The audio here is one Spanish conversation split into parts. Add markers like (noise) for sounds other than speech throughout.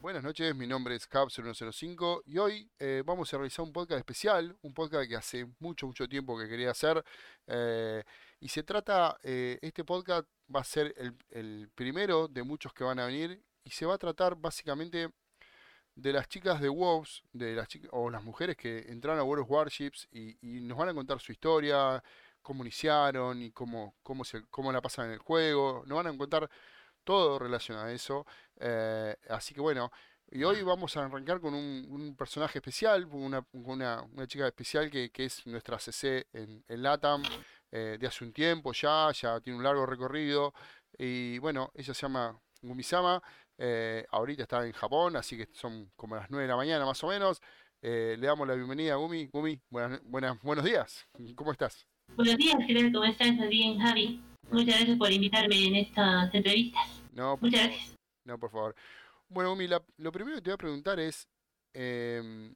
Buenas noches, mi nombre es Caps105 y hoy eh, vamos a realizar un podcast especial, un podcast que hace mucho, mucho tiempo que quería hacer. eh, y se trata, eh, este podcast va a ser el, el primero de muchos que van a venir y se va a tratar básicamente de las chicas de WoWs, de las chicas, o las mujeres que entraron a World of Warships y, y nos van a contar su historia, cómo iniciaron y cómo, cómo, se, cómo la pasan en el juego. Nos van a contar todo relacionado a eso. eh, así que bueno, y hoy vamos a arrancar con un, personaje especial, una, una, chica especial que, es nuestra CC en, LATAM eh, de hace un tiempo ya, ya tiene un largo recorrido. Y bueno, ella se llama Gumisama. eh, ahorita está en Japón, así que son como las 9 de la mañana más o menos. Le damos la bienvenida a Gumi. Gumi, buenas, buenas, buenos días. ¿Cómo estás? Buenos días, ¿cómo estás? Bien, Javi. Muchas gracias por invitarme en estas entrevistas. No, por Muchas favor. gracias. No, por favor. Bueno, Gumi, la- lo primero que te voy a preguntar es, em,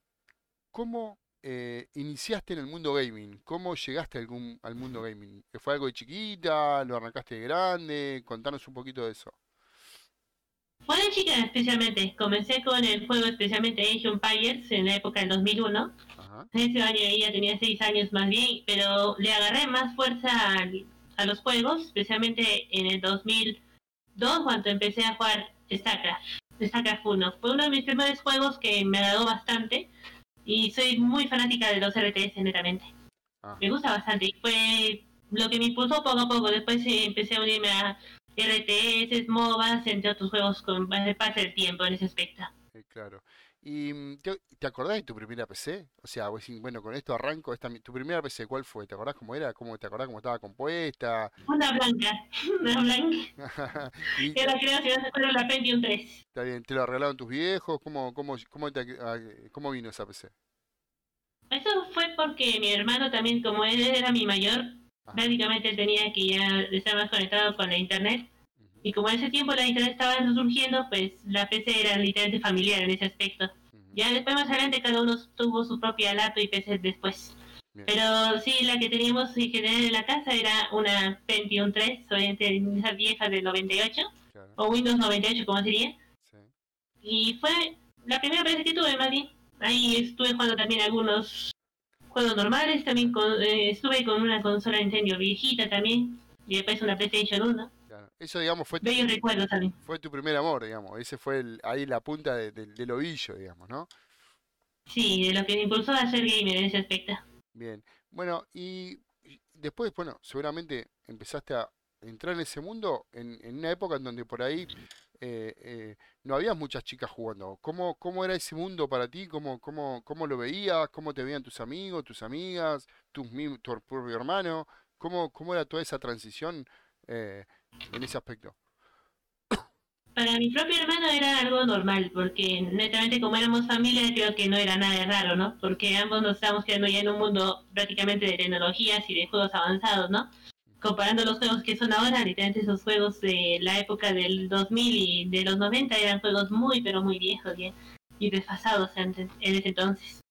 ¿cómo eh, iniciaste en el mundo gaming? ¿Cómo llegaste al, gun- al mundo gaming? ¿Que ¿Fue algo de chiquita? ¿Lo arrancaste de grande? Contanos un poquito de eso. Fue de chica especialmente. Comencé con el juego especialmente Age of Empires en la época del 2001. Ajá. Ese año ya tenía 6 años más bien, pero le agarré más fuerza al- a los juegos, especialmente en el 2002 cuando empecé a jugar StarCraft. StarCraft 1. Fue uno de mis primeros juegos que me agradó bastante y soy muy fanática de los RTS netamente. Ah, me gusta bastante y fue lo que me impulsó poco a poco. Después eh, empecé a unirme a RTS, MOBAs, entre otros juegos con el paso del tiempo en ese aspecto. claro. ¿Y mm, te, te acordás de tu primera PC? O sea, vos decís, bueno, con esto arranco. Esta, ¿tu primera PC cuál fue? ¿Te acordás cómo era? ¿Cómo, te acordás cómo estaba compuesta? Una blanca, (laughs) una blanca. (laughs) Y, Era creo la Pentium 3. está bien, ¿te lo arreglaron tus viejos? ¿Cómo, cómo, cómo, te, cómo vino esa PC? Eso fue porque mi hermano también, como él era mi mayor, Ajá. básicamente tenía que ya estar más conectado con la internet. Y como en ese tiempo la internet estaba surgiendo, pues la PC era literalmente familiar en ese aspecto. Ya después más adelante cada uno tuvo su propia laptop y PC después. Bien. Pero sí, la que teníamos en general en la casa era una Pentium 3, obviamente esa vieja del 98, Claro, o Windows 98 como sería. sí. Y fue la primera vez que tuve más bien. Ahí estuve jugando también algunos juegos normales, también con- eh, estuve con una consola Nintendo viejita también, y después una PlayStation 1. Eso, digamos, fue tu, Bellos recuerdos también. fue tu primer amor, digamos. Ese fue el, ahí la punta de- de- del ovillo, digamos, ¿no? Sí, de lo que me impulsó a ser gamer en ese aspecto. Bien. Bueno, y después, bueno, seguramente empezaste a entrar en ese mundo en, en una época en donde por ahí eh, eh, no había muchas chicas jugando. ¿Cómo, cómo era ese mundo para ti? ¿Cómo, cómo, cómo lo veías? ¿Cómo te veían tus amigos, tus amigas, tus, tu propio hermano? ¿Cómo, cómo era toda esa transición eh, en ese aspecto? Para mi propio hermano era algo normal, porque netamente como éramos familia creo que no era nada raro, ¿no? Porque ambos nos estábamos quedando ya en un mundo prácticamente de tecnologías y de juegos avanzados, ¿no? Comparando los juegos que son ahora, literalmente esos juegos de la época del 2000 y de los 90 eran juegos muy, pero muy viejos ya, y desfasados en, en ese entonces.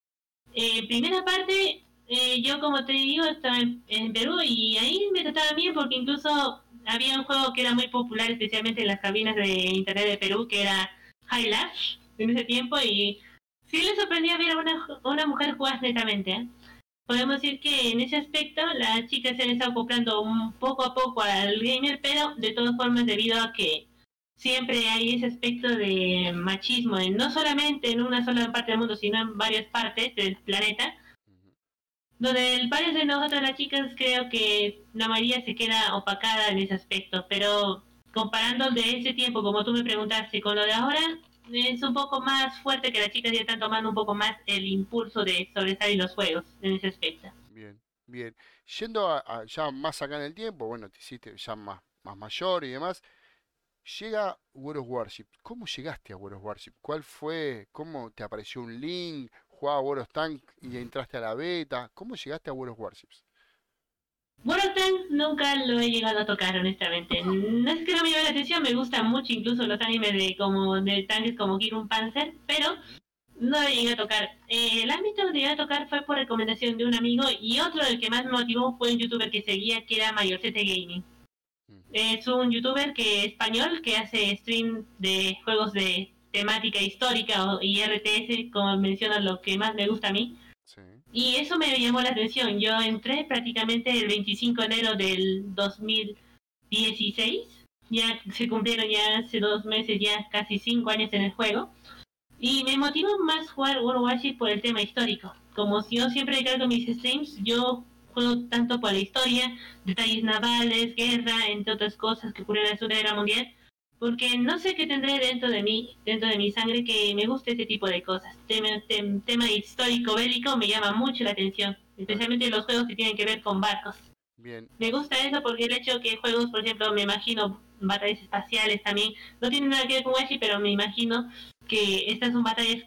Eh, primera parte, eh, yo como te digo, estaba en, Perú y ahí me trataban bien porque incluso había un juego que era muy popular, especialmente en las cabinas de internet de Perú, que era High Lash en ese tiempo y sí le sorprendía ver a una, una mujer jugar netamente. ¿eh? Podemos decir que en ese aspecto las chicas se han estado acoplando un poco a poco al gamer, pero de todas formas debido a que siempre hay ese aspecto de machismo, en, no solamente en una sola parte del mundo, sino en varias partes del planeta. Donde el varios de nosotras las chicas creo que la mayoría se queda opacada en ese aspecto, pero comparando de ese tiempo, como tú me preguntaste, con lo de ahora, es un poco más fuerte que las chicas ya están tomando un poco más el impulso de sobresalir los juegos en ese aspecto. Bien, bien. Yendo a ya más acá en el tiempo, bueno, te hiciste ya más, más mayor y demás. Llega World of Warship. ¿Cómo llegaste a World of Warship? ¿Cuál fue? ¿Cómo te apareció un link? ¿Jugaba of Tank y entraste a la beta? ¿Cómo llegaste a of Warships? World of Tanks nunca lo he llegado a tocar, honestamente. No es que no me llame la atención, me gustan mucho incluso los animes de como de tanques como Kirun Panzer, pero no lo llegué a tocar. Eh, el ámbito donde llegué a tocar fue por recomendación de un amigo y otro del que más me motivó fue un youtuber que seguía que era Mayorcete Gaming. Ujú. Es un youtuber que español que hace stream de juegos de temática histórica y RTS, como menciona lo que más me gusta a mí. Y eso me llamó la atención. Yo entré prácticamente el 25 de enero del 2016. Ya se cumplieron ya hace dos meses, ya casi cinco años en el juego. Y me motivó más jugar World Warcraft por el tema histórico. Como si yo siempre cargo mis streams, yo juego tanto por la historia, detalles navales, guerra, entre otras cosas que ocurrieron en la Segunda Guerra Mundial porque no sé qué tendré dentro de mí, dentro de mi sangre, que me guste ese tipo de cosas. Tema, tema histórico bélico me llama mucho la atención, especialmente los juegos que tienen que ver con barcos. Bien. Me gusta eso porque el hecho que juegos, por ejemplo, me imagino batallas espaciales también, no tienen nada que ver con Washi, pero me imagino que estas son batallas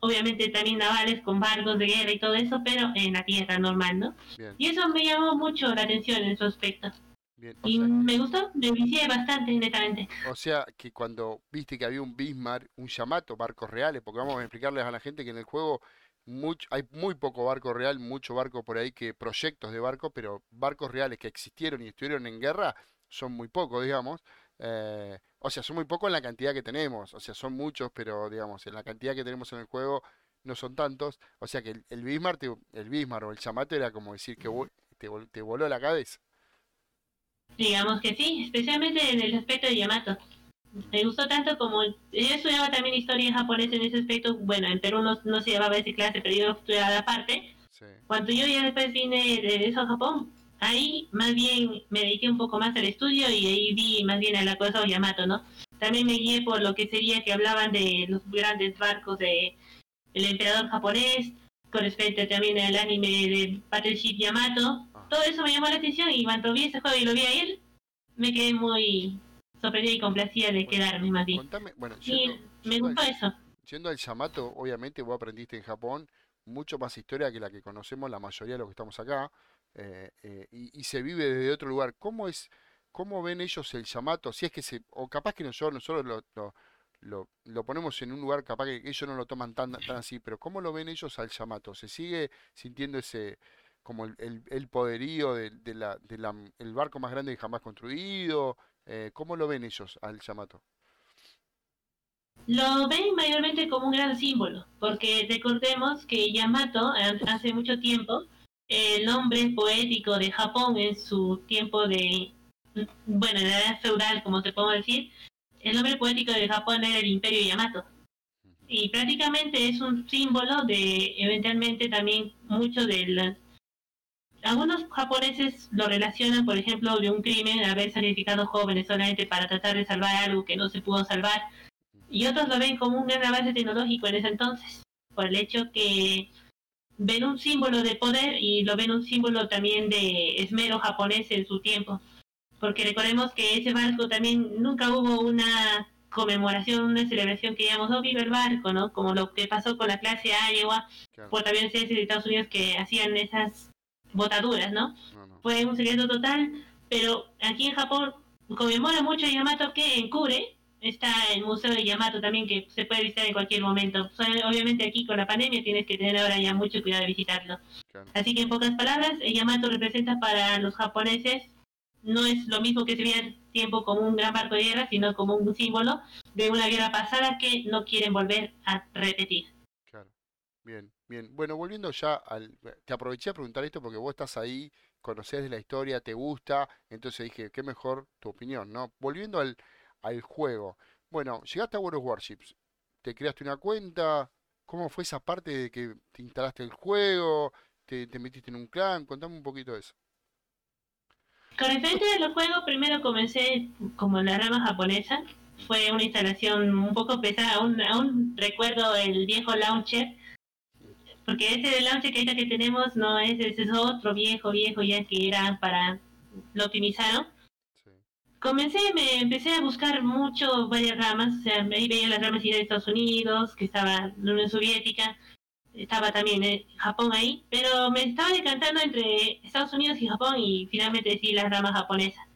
obviamente también navales con barcos de guerra y todo eso, pero en la tierra normal, ¿no? Y eso me llamó mucho la atención en su aspecto y me gustó, me vicié bastante, netamente. O sea, que cuando viste que había un Bismarck, un Yamato, barcos reales, porque vamos a explicarles a la gente que en el juego mucho, hay muy poco barco real, mucho barco por ahí que proyectos de barco, pero barcos reales que existieron y estuvieron en guerra son muy pocos, digamos. Eh, o sea, son muy pocos en la cantidad que tenemos. O sea, son muchos, pero digamos, en la cantidad que tenemos en el juego no son tantos. O sea que el, Bismarck, el Bismarck o el Yamato era como decir que te, te voló la cabeza. Digamos que sí, especialmente en el aspecto de Yamato. Me gustó tanto como yo estudiaba también historia japonesa en ese aspecto. Bueno, en Perú no, no se llevaba esa clase, pero yo estudiaba aparte. Cuando yo ya después vine de eso a Japón, ahí más bien me dediqué un poco más al estudio y ahí vi más bien a la cosa de Yamato, ¿no? También me guié por lo que sería que hablaban de los grandes barcos de el emperador japonés, con respecto también al anime de Battleship Yamato, todo eso me llamó la atención y cuando vi ese juego y lo vi a él, me quedé muy sorprendida y complacida de quedarme más bien. bueno, y me gustó eso. Siendo el Yamato, obviamente vos aprendiste en Japón mucho más historia que la que conocemos la mayoría de los que estamos acá, eh, eh, y, se vive desde otro lugar. ¿Cómo es, cómo ven ellos el Yamato? Si es que se, o capaz que nosotros, nosotros lo, lo, lo, ponemos en un lugar capaz que ellos no lo toman tan, tan así, pero ¿cómo lo ven ellos al Yamato? ¿Se sigue sintiendo ese, como el, el, poderío de, la, de la, el barco más grande jamás construido. Eh, ¿Cómo lo ven ellos al Yamato? Lo ven mayormente como un gran símbolo, porque recordemos que Yamato hace mucho tiempo, el nombre poético de Japón en su tiempo de, bueno, en la edad feudal, como te puedo decir, el nombre poético de Japón era el Imperio Yamato. Y prácticamente es un símbolo de, eventualmente también mucho de las algunos japoneses lo relacionan, por ejemplo, de un crimen, haber sacrificado jóvenes solamente para tratar de salvar algo que no se pudo salvar, y otros lo ven como un gran avance tecnológico en ese entonces, por el hecho que ven un símbolo de poder y lo ven un símbolo también de esmero japonés en su tiempo, porque recordemos que ese barco también nunca hubo una conmemoración, una celebración que llamamos oh, viva el barco, ¿no? Como lo que pasó con la clase Iowa, por también de Estados Unidos que hacían esas botaduras, ¿no? Fue un secreto total, pero aquí en Japón conmemora mucho a Yamato que en Kure está el Museo de Yamato también que se puede visitar en cualquier momento. Obviamente aquí con la pandemia tienes que tener ahora ya mucho cuidado de visitarlo. Así que en pocas palabras, el Yamato representa para los japoneses no es lo mismo que se veía tiempo como un gran barco de guerra, sino como un símbolo de una guerra pasada que no quieren volver a repetir. Bien. Bien, bueno, volviendo ya al... Te aproveché a preguntar esto porque vos estás ahí, conocés de la historia, te gusta, entonces dije, qué mejor tu opinión, ¿no? Volviendo al, al juego. Bueno, llegaste a World Warships, te creaste una cuenta, ¿cómo fue esa parte de que te instalaste el juego, te, te metiste en un clan? Contame un poquito de eso. Con referente a los juegos, primero comencé como en la rama japonesa. Fue una instalación un poco pesada. Aún, aún recuerdo el viejo launcher porque ese de lance que que tenemos no es, ese es otro viejo, viejo ya que era para, lo optimizaron. Comencé, me empecé a buscar mucho varias ramas, o sea, ahí veía las ramas de Estados Unidos, que estaba la Unión Soviética, estaba también eh, Japón ahí, pero me estaba decantando entre Estados Unidos y Japón y finalmente decidí las ramas japonesas.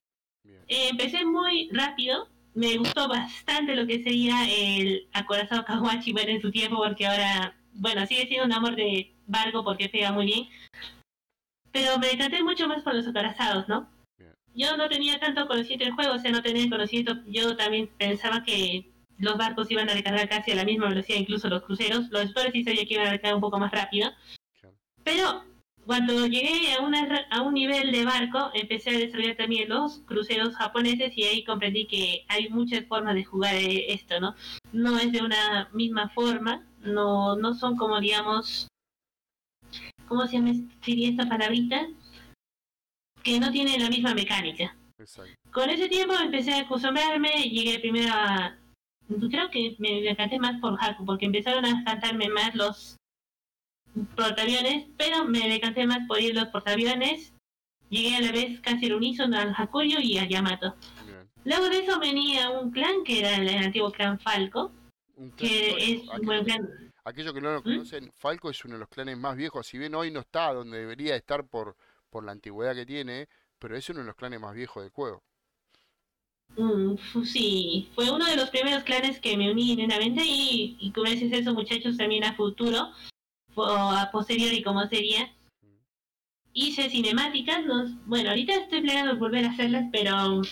Eh, empecé muy rápido, me gustó bastante lo que sería el acorazado Kawachi, bueno, en su tiempo, porque ahora bueno, sigue siendo un amor de barco porque pega muy bien. Pero me decanté mucho más por los acorazados, ¿no? Yo no tenía tanto conocimiento del juego, o sea, no tenía conocimiento. Yo también pensaba que los barcos iban a recargar casi a la misma velocidad, incluso los cruceros. Los explorers sí sabía que iban a recargar un poco más rápido. Pero cuando llegué a, una, a un nivel de barco, empecé a desarrollar también los cruceros japoneses y ahí comprendí que hay muchas formas de jugar esto, ¿no? No es de una misma forma, no, no son como, digamos, ¿cómo se llama sería esta palabrita? Que no tienen la misma mecánica. Con ese tiempo empecé a acostumbrarme, llegué primero a... Creo que me decanté más por Haku, porque empezaron a cantarme más los portaaviones, pero me decanté más por ir los portaaviones. Llegué a la vez casi al unísono al Hakuyo y a Yamato. Luego de eso venía un clan que era el antiguo clan Falco, que es un buen clan. Aquellos que no lo ¿Mm? conocen, Falco es uno de los clanes más viejos, si bien hoy no está donde debería estar por, por la antigüedad que tiene, pero es uno de los clanes más viejos del juego. Mm, sí, fue uno de los primeros clanes que me uní inmediatamente y, y gracias a eso muchachos también a futuro o a posteriori como sería. Hice cinemáticas, bueno, ahorita estoy planeando volver a hacerlas, pero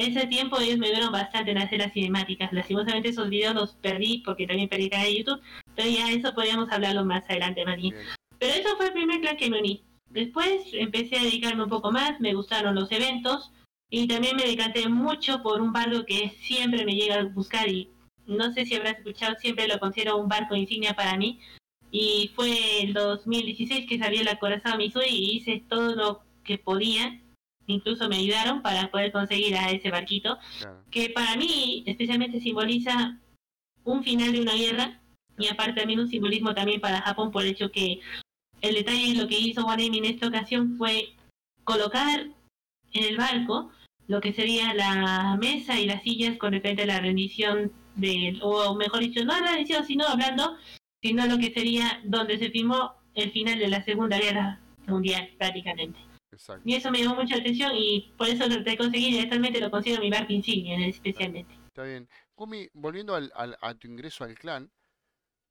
ese tiempo ellos me dieron bastante en hacer las cinemáticas. Lastimosamente esos videos los perdí porque también perdí canal de YouTube, pero ya eso podríamos hablarlo más adelante, María. Pero eso fue el primer clan que me uní. Después empecé a dedicarme un poco más, me gustaron los eventos y también me decanté mucho por un barco que siempre me llega a buscar y no sé si habrás escuchado, siempre lo considero un barco insignia para mí, y fue el 2016 que salió la Corazón Missouri y hice todo lo que podía, incluso me ayudaron para poder conseguir a ese barquito, que para mí especialmente simboliza un final de una guerra y aparte también un simbolismo también para Japón por el hecho que el detalle de lo que hizo Wanemi en esta ocasión fue colocar en el barco lo que sería la mesa y las sillas con respecto a la rendición de, o mejor dicho, no la rendición, sino hablando sino lo que sería donde se firmó el final de la Segunda Guerra Mundial prácticamente. Y eso me llamó mucha atención y por eso lo traté conseguir y actualmente lo considero mi barco insignia especialmente. Está bien. Kumi, volviendo al, a tu ingreso al clan,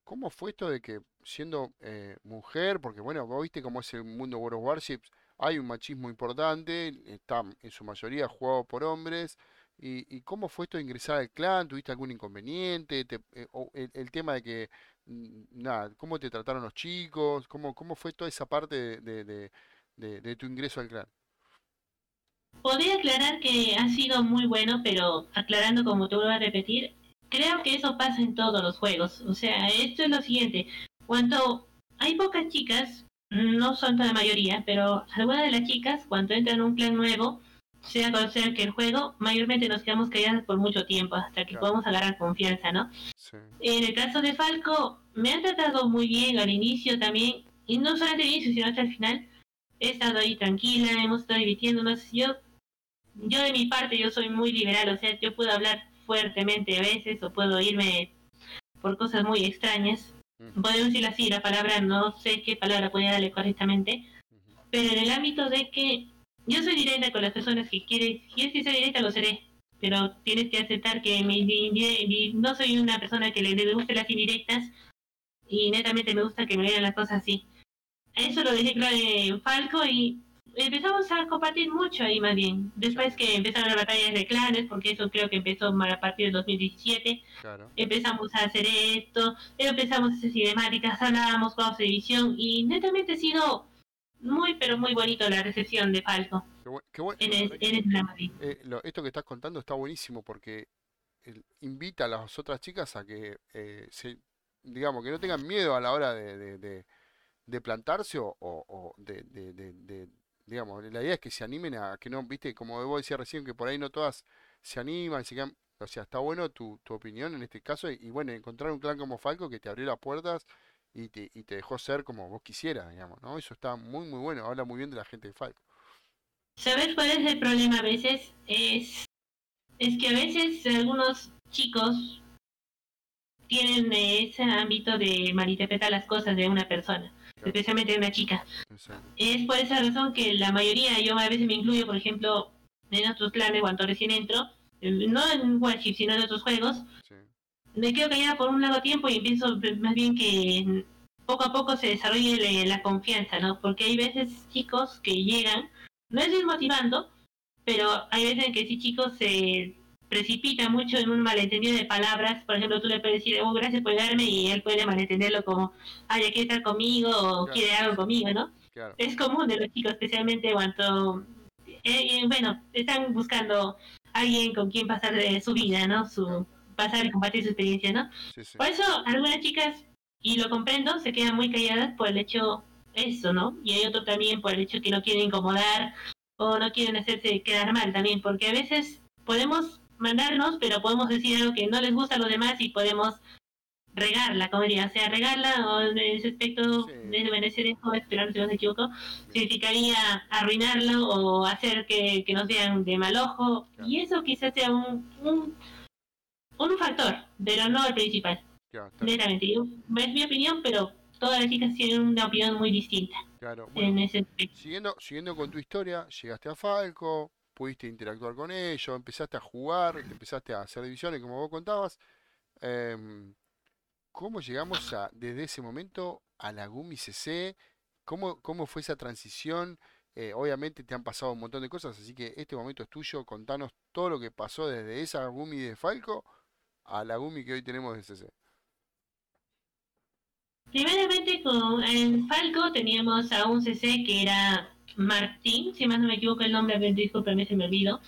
¿cómo fue esto de que siendo eh, mujer, porque bueno, vos viste cómo es el mundo World of Warships, hay un machismo importante, está en su mayoría jugado por hombres, ¿Y, cómo fue esto de ingresar al clan? ¿Tuviste algún inconveniente? Eh, o el, tema de que Mm, nada, cómo te trataron los chicos, cómo, cómo fue toda esa parte de, de, tu ingreso al clan. Podría aclarar que ha sido muy bueno, pero aclarando como te vuelvo a repetir, creo que eso pasa en todos los juegos. O sea, esto es lo siguiente. Cuando hay pocas chicas, no son la mayoría, pero algunas de las chicas, cuando entran en un clan nuevo, sea cual sea que el juego, mayormente nos quedamos calladas por mucho tiempo hasta que podamos agarrar confianza, ¿no? En el caso de Falco, me han tratado muy bien al inicio también, y no solo al inicio, sino hasta el final. He estado ahí tranquila, hemos estado divirtiéndonos. Yo, yo de mi parte, yo soy muy liberal, o sea, yo puedo hablar fuertemente a veces o puedo irme por cosas muy extrañas. Podemos decir así, la palabra, no sé qué palabra puede darle correctamente, pero en el ámbito de que yo soy directa con las personas que quieren, si quieres que sea directa, lo seré. Pero tienes que aceptar que mi, no soy una persona que le, guste las indirectas y netamente me gusta que me vean las cosas así. Eso lo dejé claro en Falco y empezamos a compartir mucho ahí más bien. Después que empezaron las batallas de clanes, porque eso creo que empezó a partir del 2017, empezamos a hacer esto, empezamos a hacer cinemáticas, hablábamos, juegos de edición y netamente ha sido muy, pero muy bonito la recepción de Falco. Qué, en, el, eh, esto que estás contando está buenísimo porque invita a las otras chicas a que eh, se, digamos, que no tengan miedo a la hora de, de, plantarse o, o de, de, digamos, la idea es que se animen a que no, viste, como vos decías recién, que por ahí no todas se animan, o sea, está bueno tu, tu opinión en este caso y, y, bueno, encontrar un clan como Falco que te abrió las puertas y te, y te dejó ser como vos quisieras, digamos, ¿no? Eso está muy, muy bueno, habla muy bien de la gente de Falco. ¿Sabes cuál es el problema a veces? Es, es que a veces algunos chicos tienen ese ámbito de malinterpretar las cosas de una persona, especialmente de una chica. Es por esa razón que la mayoría, yo a veces me incluyo, por ejemplo, en otros planes cuando recién entro, no en Warship, sino en otros juegos, me quedo callada por un largo tiempo y empiezo más bien que poco a poco se desarrolle la confianza, ¿no? Porque hay veces chicos que llegan, no es desmotivando, pero hay veces en que sí chicos se precipita mucho en un malentendido de palabras. Por ejemplo, tú le puedes decir, oh, gracias por darme, y él puede malentenderlo como, ay, ya quiere estar conmigo o quiere algo conmigo, ¿no? Es común de los chicos, especialmente cuando, eh, eh, bueno, están buscando alguien con quien pasar de su vida, ¿no? Su pasar y compartir su experiencia, ¿no? Por eso algunas chicas, y lo comprendo, se quedan muy calladas por el hecho eso, ¿no? Y hay otro también por el hecho que no quieren incomodar o no quieren hacerse quedar mal también, porque a veces podemos mandarnos, pero podemos decir algo que no les gusta a los demás y podemos regarla, como diría, o sea, regarla o en ese aspecto desvanecer esto, esperar si no se equivoco, significaría arruinarlo o hacer que, nos vean de mal ojo. Y eso quizás sea un, un, un factor, pero no el principal. Claro, es mi opinión, pero todas las chicas tienen una opinión muy distinta. Claro, en ese siguiendo, siguiendo con tu historia, llegaste a Falco, pudiste interactuar con ellos, empezaste a jugar, empezaste a hacer divisiones, como vos contabas. Em, ¿Cómo llegamos a, desde ese momento a la Gumi CC? ¿Cómo, cómo fue esa transición? Eh, obviamente te han pasado un montón de cosas, así que este momento es tuyo. Contanos todo lo que pasó desde esa Gumi de Falco a la Gumi que hoy tenemos de CC. Primeramente con Falco teníamos a un CC que era Martín, si más no me equivoco el nombre, disculpenme, se me olvidó.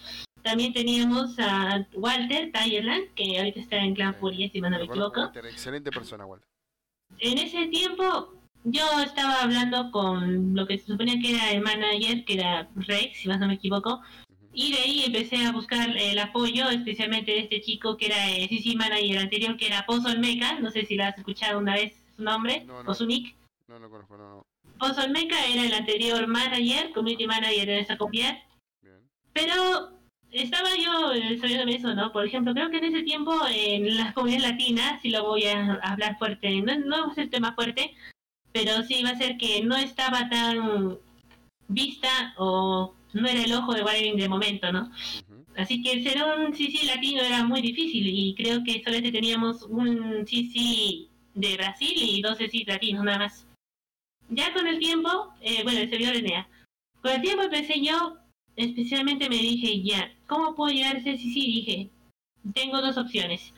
También teníamos a Walter Tyerland, que ahorita está en Clan Furia, si más no me equivoco. excelente persona, Walter. En ese tiempo yo estaba hablando con lo que se suponía que era el manager, que era Rex, si más no me equivoco. Y de ahí empecé a buscar el apoyo, especialmente de este chico que era el CC Manager anterior, que era Pozo Meca. No sé si lo has escuchado una vez su nombre o su nick. No, no conozco, no, no. Pozo Meca era el anterior manager, community manager de esa comunidad. Pero estaba yo estudiando eso, ¿no? Por ejemplo, creo que en ese tiempo en las comunidades latinas, si lo voy a hablar fuerte, no, no a ser tema fuerte, pero sí va a ser que no estaba tan vista o no era el ojo de Warren de momento, ¿no? Así que ser un CC latino era muy difícil y creo que solamente teníamos un CC de Brasil y dos CC latinos nada más. Ya con el tiempo, eh, bueno, el servidor de NEA, con el tiempo empecé yo especialmente me dije, ya, ¿cómo puedo llegar a ese sí, sí? Dije, tengo dos opciones.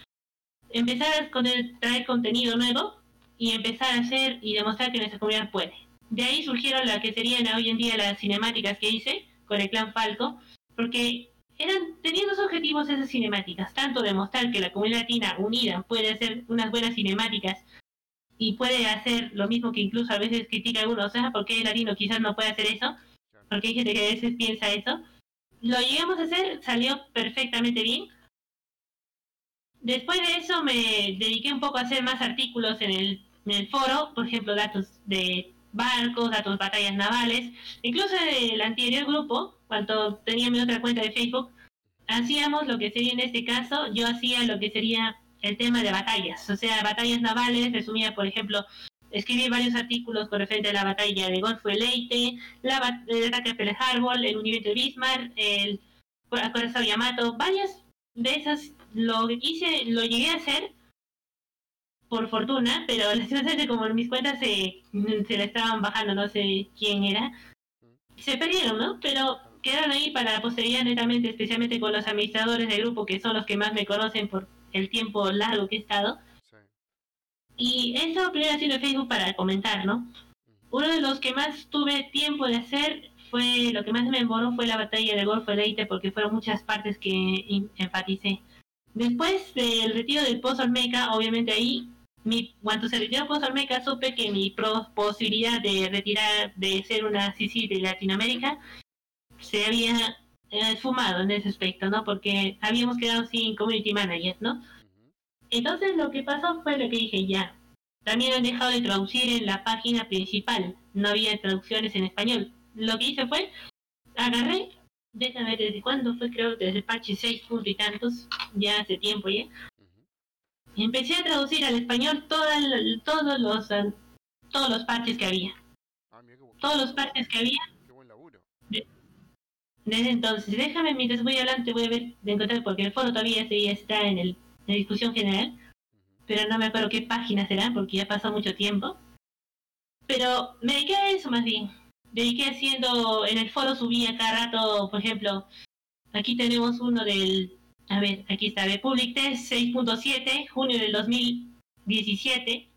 Empezar a traer contenido nuevo y empezar a hacer y demostrar que nuestra comunidad puede. De ahí surgieron las que serían hoy en día las cinemáticas que hice con el clan Falco, porque eran tenían dos objetivos esas cinemáticas, tanto demostrar que la comunidad latina unida puede hacer unas buenas cinemáticas y puede hacer lo mismo que incluso a veces critica a algunos, o sea, ¿por qué el latino quizás no puede hacer eso? porque hay gente que a veces piensa eso. Lo llegamos a hacer, salió perfectamente bien. Después de eso me dediqué un poco a hacer más artículos en el, en el foro, por ejemplo, datos de barcos, datos de batallas navales, incluso el anterior grupo, cuando tenía mi otra cuenta de Facebook, hacíamos lo que sería en este caso, yo hacía lo que sería el tema de batallas, o sea, batallas navales, resumía, por ejemplo, escribí varios artículos con referente a la batalla de Golfo de la, el ataque a Pearl Harbor, el hundimiento de Bismarck, el acorazado Yamato, varias de esas lo hice, lo llegué a hacer por fortuna, pero (laughs) lastimosamente como en mis cuentas se, se le estaban bajando, no sé quién era, se perdieron, ¿no? Pero quedaron ahí para la netamente, especialmente con los administradores del grupo, que son los que más me conocen por el tiempo largo que he estado. Y eso primero haciendo Facebook para comentar, ¿no? Uno de los que más tuve tiempo de hacer fue, lo que más me envoló fue la batalla de Golfo de Leite porque fueron muchas partes que enfaticé. Después del retiro del Pozo Olmeca, obviamente ahí, mi, cuando se retiró Pozo Olmeca, supe que mi posibilidad de retirar, de ser una CC de Latinoamérica, se había esfumado en ese aspecto, ¿no? Porque habíamos quedado sin community manager, ¿no? Entonces lo que pasó fue lo que dije ya. También han dejado de traducir en la página principal. No había traducciones en español. Lo que hice fue, agarré, déjame ver desde cuándo fue, creo desde el parche 6 punto y tantos, ya hace tiempo ya. empecé a traducir al español todos los todos los parches que había. Ah, todos los parches que había. Desde entonces, déjame mientras voy adelante, voy a ver de encontrar, porque el foro todavía está en el de discusión general, pero no me acuerdo qué página será porque ya pasó mucho tiempo. Pero me dediqué a eso más bien. Dediqué haciendo, en el foro subía cada rato, por ejemplo, aquí tenemos uno del A ver, aquí está, de Public Test 6.7, junio del 2017.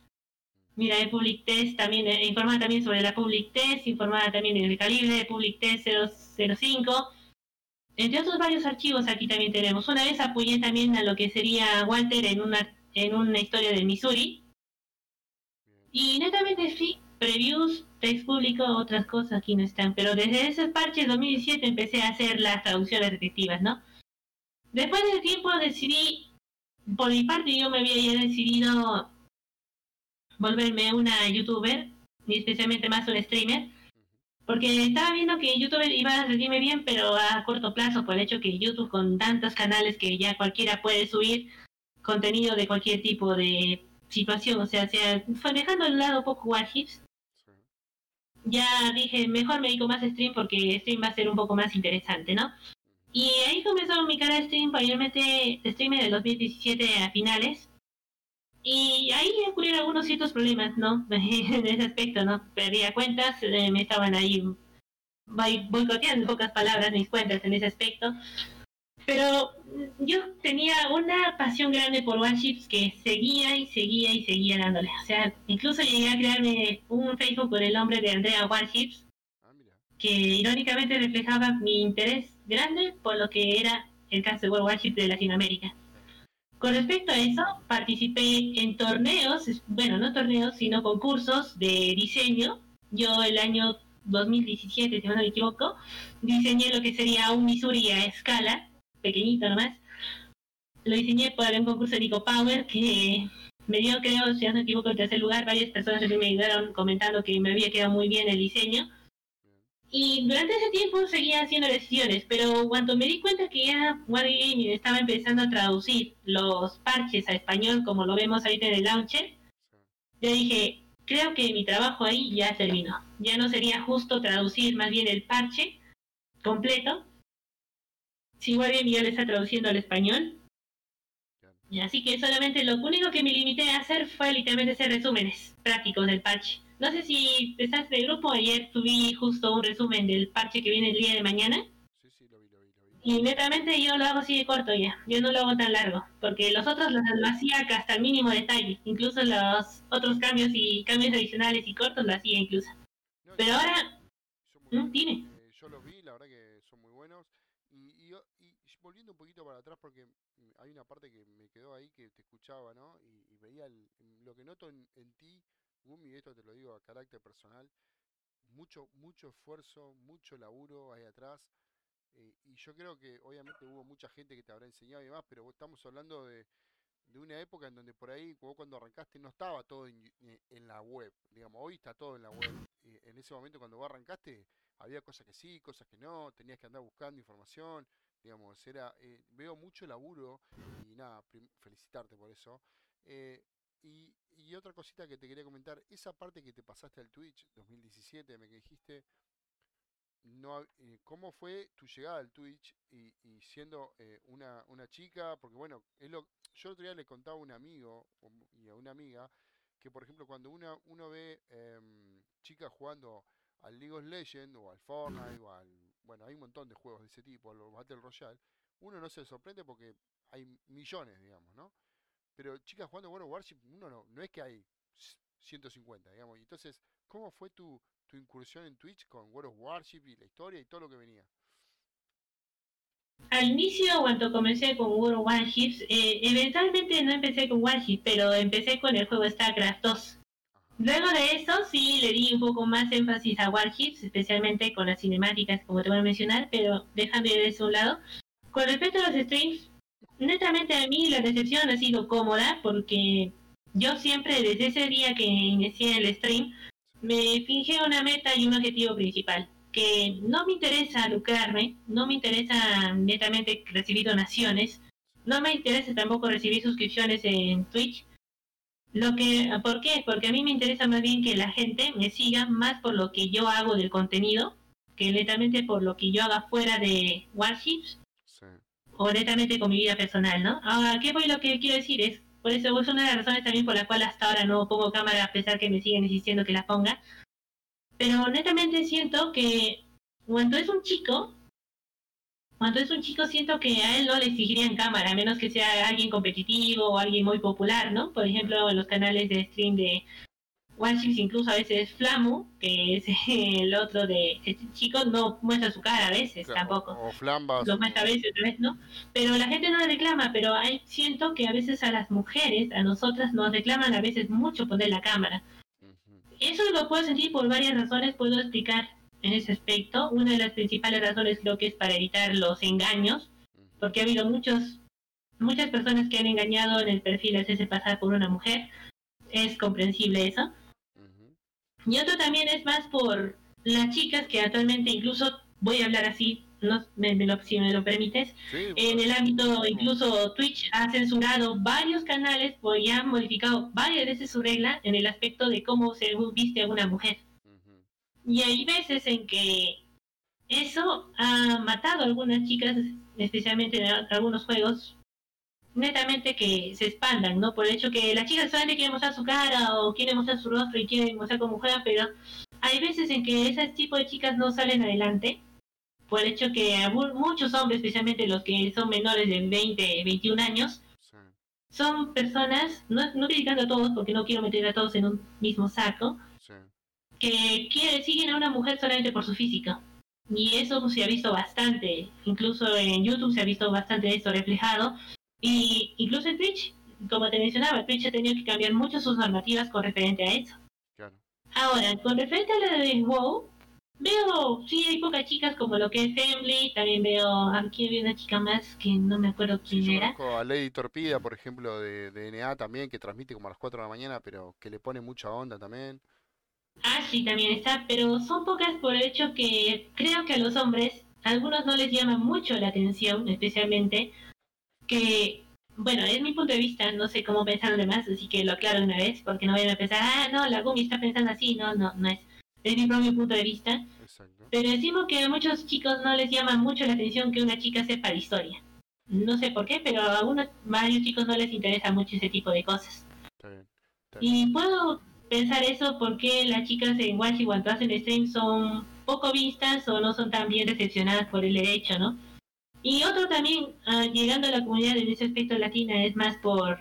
Mira, de Public Test también, eh, informada también sobre la Public Test, informada también en el calibre Public Test 005. Entre otros varios archivos aquí también tenemos. Una vez apoyé también a lo que sería Walter en una, en una historia del Missouri. Y netamente sí, previews, text público, otras cosas aquí no están. Pero desde ese parche 2017 empecé a hacer las traducciones respectivas, ¿no? Después de tiempo decidí, por mi parte yo me había ya decidido volverme una youtuber, y especialmente más un streamer, porque estaba viendo que YouTube iba a rendirme bien, pero a corto plazo, por el hecho que YouTube con tantos canales que ya cualquiera puede subir contenido de cualquier tipo de situación, o sea, sea fue dejando de lado un poco Warships, ya dije, mejor me dedico más a stream porque stream va a ser un poco más interesante, ¿no? Y ahí comenzó mi cara de stream, mayormente streamer de 2017 a finales. Y ahí ocurrieron algunos ciertos problemas, ¿no? (laughs) en ese aspecto, ¿no? Perdía cuentas, eh, me estaban ahí boicoteando en pocas palabras mis cuentas en ese aspecto. Pero yo tenía una pasión grande por Warships que seguía y seguía y seguía dándole. O sea, incluso llegué a crearme un Facebook con el nombre de Andrea Warships, ah, que irónicamente reflejaba mi interés grande por lo que era el caso de Warships de Latinoamérica. Con respecto a eso, participé en torneos, bueno, no torneos, sino concursos de diseño. Yo el año 2017, si no me equivoco, diseñé lo que sería un Missouri a escala, pequeñito nomás. Lo diseñé para un concurso de Power que me dio, creo, si no me equivoco, el tercer lugar. Varias personas me ayudaron comentando que me había quedado muy bien el diseño. Y durante ese tiempo seguía haciendo decisiones, pero cuando me di cuenta que ya Wargaming estaba empezando a traducir los parches a español, como lo vemos ahorita en el launcher, yo dije, creo que mi trabajo ahí ya terminó. Ya no sería justo traducir más bien el parche completo, si Wargaming ya lo está traduciendo al español. Así que solamente lo único que me limité a hacer fue literalmente hacer resúmenes prácticos del parche. No sé si estás el grupo, ayer subí justo un resumen del parche que viene el día de mañana. Sí, sí, lo vi, lo vi, lo vi. Y netamente yo lo hago así de corto ya, yo no lo hago tan largo, porque los otros los hacía hasta el mínimo detalle, incluso los otros cambios y cambios adicionales y cortos lo hacía incluso. Pero ahora, ¿Mm? tiene. Eh, yo los vi, la verdad que son muy buenos. Y, y, volviendo un poquito para atrás, porque hay una parte que me quedó ahí que te escuchaba, ¿no? Y, veía lo que noto en, en ti Gumi, esto te lo digo a carácter personal, mucho, mucho esfuerzo, mucho laburo ahí atrás. Eh, y yo creo que obviamente hubo mucha gente que te habrá enseñado y demás, pero estamos hablando de, una época en donde por ahí, cuando arrancaste, no estaba todo en, eh, la web. Digamos, hoy está todo en la web. en ese momento, cuando vos arrancaste, había cosas que sí, cosas que no, tenías que andar buscando información. Digamos, era, eh, veo mucho laburo y nada, felicitarte por eso. Y, y, otra cosita que te quería comentar, esa parte que te pasaste al Twitch 2017, me dijiste, no, eh, ¿cómo fue tu llegada al Twitch y, siendo eh, una, una chica? Porque bueno, es lo, yo el otro día le contaba a un amigo y a una amiga que por ejemplo cuando una, uno ve eh, chicas jugando al League of Legends o al Fortnite o al... Bueno, hay un montón de juegos de ese tipo, los Battle Royale, uno no se sorprende porque hay millones, digamos, ¿no? Pero chicas jugando World of Warship, uno no, no es que hay 150, digamos. Entonces, ¿cómo fue tu, tu incursión en Twitch con World of Warship y la historia y todo lo que venía? Al inicio, cuando comencé con World of Warships, eh, eventualmente no empecé con Warship, pero empecé con el juego StarCraft 2. Luego de eso sí le di un poco más énfasis a Warships, especialmente con las cinemáticas, como te voy a mencionar, pero dejando de eso a un lado. Con respecto a los streams, netamente a mí la recepción ha sido cómoda porque yo siempre desde ese día que inicié el stream me fijé una meta y un objetivo principal que no me interesa lucrarme, no me interesa netamente recibir donaciones, no me interesa tampoco recibir suscripciones en Twitch. Lo que, ¿Por qué? Porque a mí me interesa más bien que la gente me siga más por lo que yo hago del contenido que netamente por lo que yo haga fuera de Warships o netamente con mi vida personal, ¿no? Ahora, ¿qué voy lo que quiero decir? Es, por eso es una de las razones también por la cual hasta ahora no pongo cámara a pesar que me siguen insistiendo que la ponga. Pero netamente siento que cuando es un chico, cuando es un chico siento que a él no le exigirían cámara, a menos que sea alguien competitivo o alguien muy popular, ¿no? Por ejemplo, en los canales de stream de Warships, incluso a veces Flamu, que es (laughs) el otro de este chico, no muestra su cara a veces tampoco. O Flambas. Lo muestra a veces, otra vez no. Pero la gente no le reclama, pero hay, siento que a veces a las mujeres, a nosotras, nos reclaman a veces mucho poner la cámara. Eso lo puedo sentir por varias razones, puedo explicar en ese aspecto. Una de las principales razones creo que es para evitar los engaños, porque ha habido muchos, muchas personas que han engañado en el perfil hacerse pasar por una mujer. Es comprensible eso. Y otro también es más por las chicas que actualmente incluso, voy a hablar así, no, me, lo, si me lo permites, en el ámbito incluso Twitch ha censurado varios canales porque ha modificado varias veces su regla en el aspecto de cómo se viste a una mujer. Y hay veces en que eso ha matado a algunas chicas, especialmente en algunos juegos, netamente que se expandan, ¿no? Por el hecho que las chicas solamente quieren mostrar su cara o quieren mostrar su rostro y quieren mostrar cómo juegan, pero hay veces en que ese tipo de chicas no salen adelante por el hecho que muchos hombres, especialmente los que son menores de 20, 21 años, son personas, no, no criticando a todos porque no quiero meter a todos en un mismo saco, que quiere, siguen a una mujer solamente por su físico. Y eso se ha visto bastante, incluso en YouTube se ha visto bastante esto reflejado. Y incluso en Twitch, como te mencionaba, Twitch ha tenido que cambiar mucho sus normativas con referente a eso. Ahora, con referente a la de WoW, veo, sí, hay pocas chicas como lo que es Family, también veo, aquí había una chica más que no me acuerdo quién era. a Lady Torpida, por ejemplo, de, de NA también, que transmite como a las 4 de la mañana, pero que le pone mucha onda también. Ah, sí, también está, pero son pocas por el hecho que creo que a los hombres, a algunos no les llama mucho la atención, especialmente, que, bueno, es mi punto de vista, no sé cómo pensaron demás, así que lo aclaro una vez, porque no vayan a pensar, ah, no, la Gumi está pensando así, no, no, no es. Es mi propio punto de vista. Pero decimos que a muchos chicos no les llama mucho la atención que una chica sepa de historia. No sé por qué, pero a algunos, varios chicos no les interesa mucho ese tipo de cosas. Y puedo pensar eso porque las chicas en Watch y cuando hacen stream son poco vistas o no son tan bien recepcionadas por el derecho, ¿no? Y otro también, ah, llegando a la comunidad en ese aspecto latina, es más por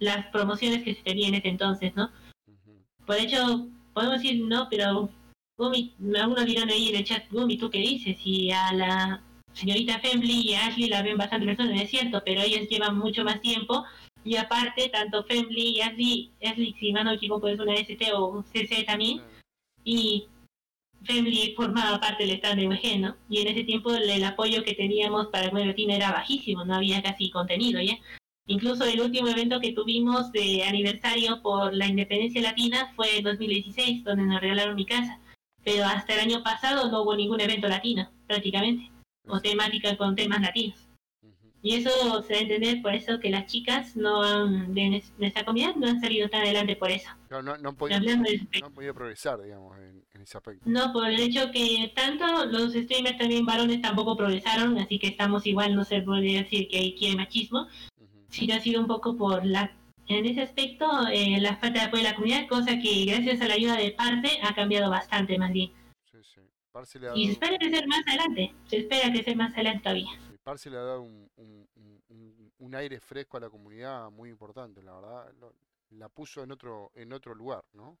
las promociones que se tenían en ese entonces, ¿no? Por hecho, podemos decir, no, pero Gumi, algunos dirán ahí en el chat, Gumi, ¿tú qué dices? Y a la señorita Fembly y a Ashley la ven bastante personas, es cierto, pero ellas llevan mucho más tiempo y aparte, tanto Fembly y Ashley, Ashley, si no me equivoco, es una ST o CC también. Y Fembly formaba parte del stand de UG, ¿no? Y en ese tiempo el, apoyo que teníamos para el Latina era bajísimo, no había casi contenido, ¿ya? Incluso el último evento que tuvimos de aniversario por la independencia latina fue en 2016, donde nos regalaron mi casa. Pero hasta el año pasado no hubo ningún evento latino, prácticamente, o temática con temas latinos. Y eso se va a entender por eso que las chicas no han, de nuestra comunidad no han salido tan adelante por eso. no, no, han podido, progresar, digamos, en, ese aspecto. No, por el hecho que tanto los streamers también varones tampoco progresaron, así que estamos igual, no se puede decir que hay machismo, sino ha sido un poco por la en ese aspecto eh, la falta de apoyo de la comunidad, cosa que gracias a la ayuda de parte ha cambiado bastante más bien. Sí, sí. Y se espera crecer más adelante, se espera crecer más adelante todavía. Parce le ha dado un, un, aire fresco a la comunidad muy importante, la verdad. la puso en otro, en otro lugar, ¿no?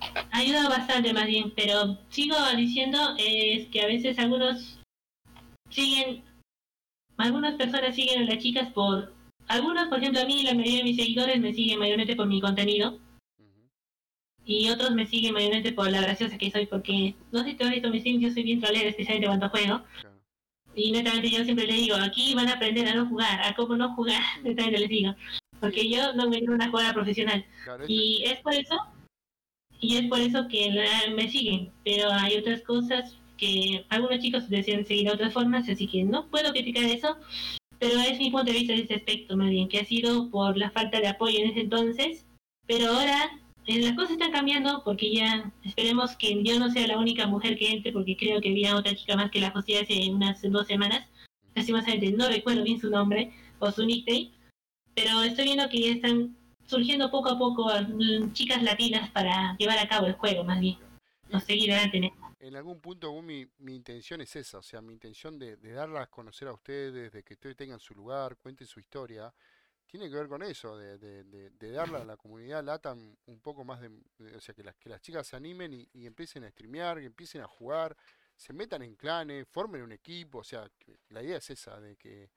Ha ayudado bastante más bien, pero sigo diciendo es que a veces algunos siguen, algunas personas siguen a las chicas por, algunos, por ejemplo, a mí la mayoría de mis seguidores me siguen mayormente por mi contenido. Y otros me siguen mayormente por la graciosa que soy, porque no sé si te has visto mis streams, yo soy bien trolera, especialmente cuando juego. Y netamente yo siempre le digo, aquí van a aprender a no jugar, a cómo no jugar, (laughs) netamente les digo. Porque yo no me quiero una jugadora profesional. y es por eso, y es por eso que me siguen. Pero hay otras cosas que algunos chicos deciden seguir de otras formas, así que no puedo criticar eso. Pero es mi punto de vista de ese aspecto, más bien, que ha sido por la falta de apoyo en ese entonces. Pero ahora las cosas están cambiando porque ya esperemos que yo no sea la única mujer que entre porque creo que había otra chica más que la hostia hace unas dos semanas. Lastimosamente no recuerdo bien su nombre o su nickname, pero estoy viendo que ya están surgiendo poco a poco mm, chicas latinas para llevar a cabo el juego más bien. No seguir adelante en algún punto mi, mi intención es esa, o sea, mi intención de, de darlas a conocer a ustedes, de que ustedes tengan su lugar, cuenten su historia, tiene que ver con eso, de, de, de, darle a la comunidad LATAM un poco más de, o sea, que las, que las chicas se animen y, empiecen a streamear, que empiecen a jugar, se metan en clanes, formen un equipo, o sea, la idea es esa, de que,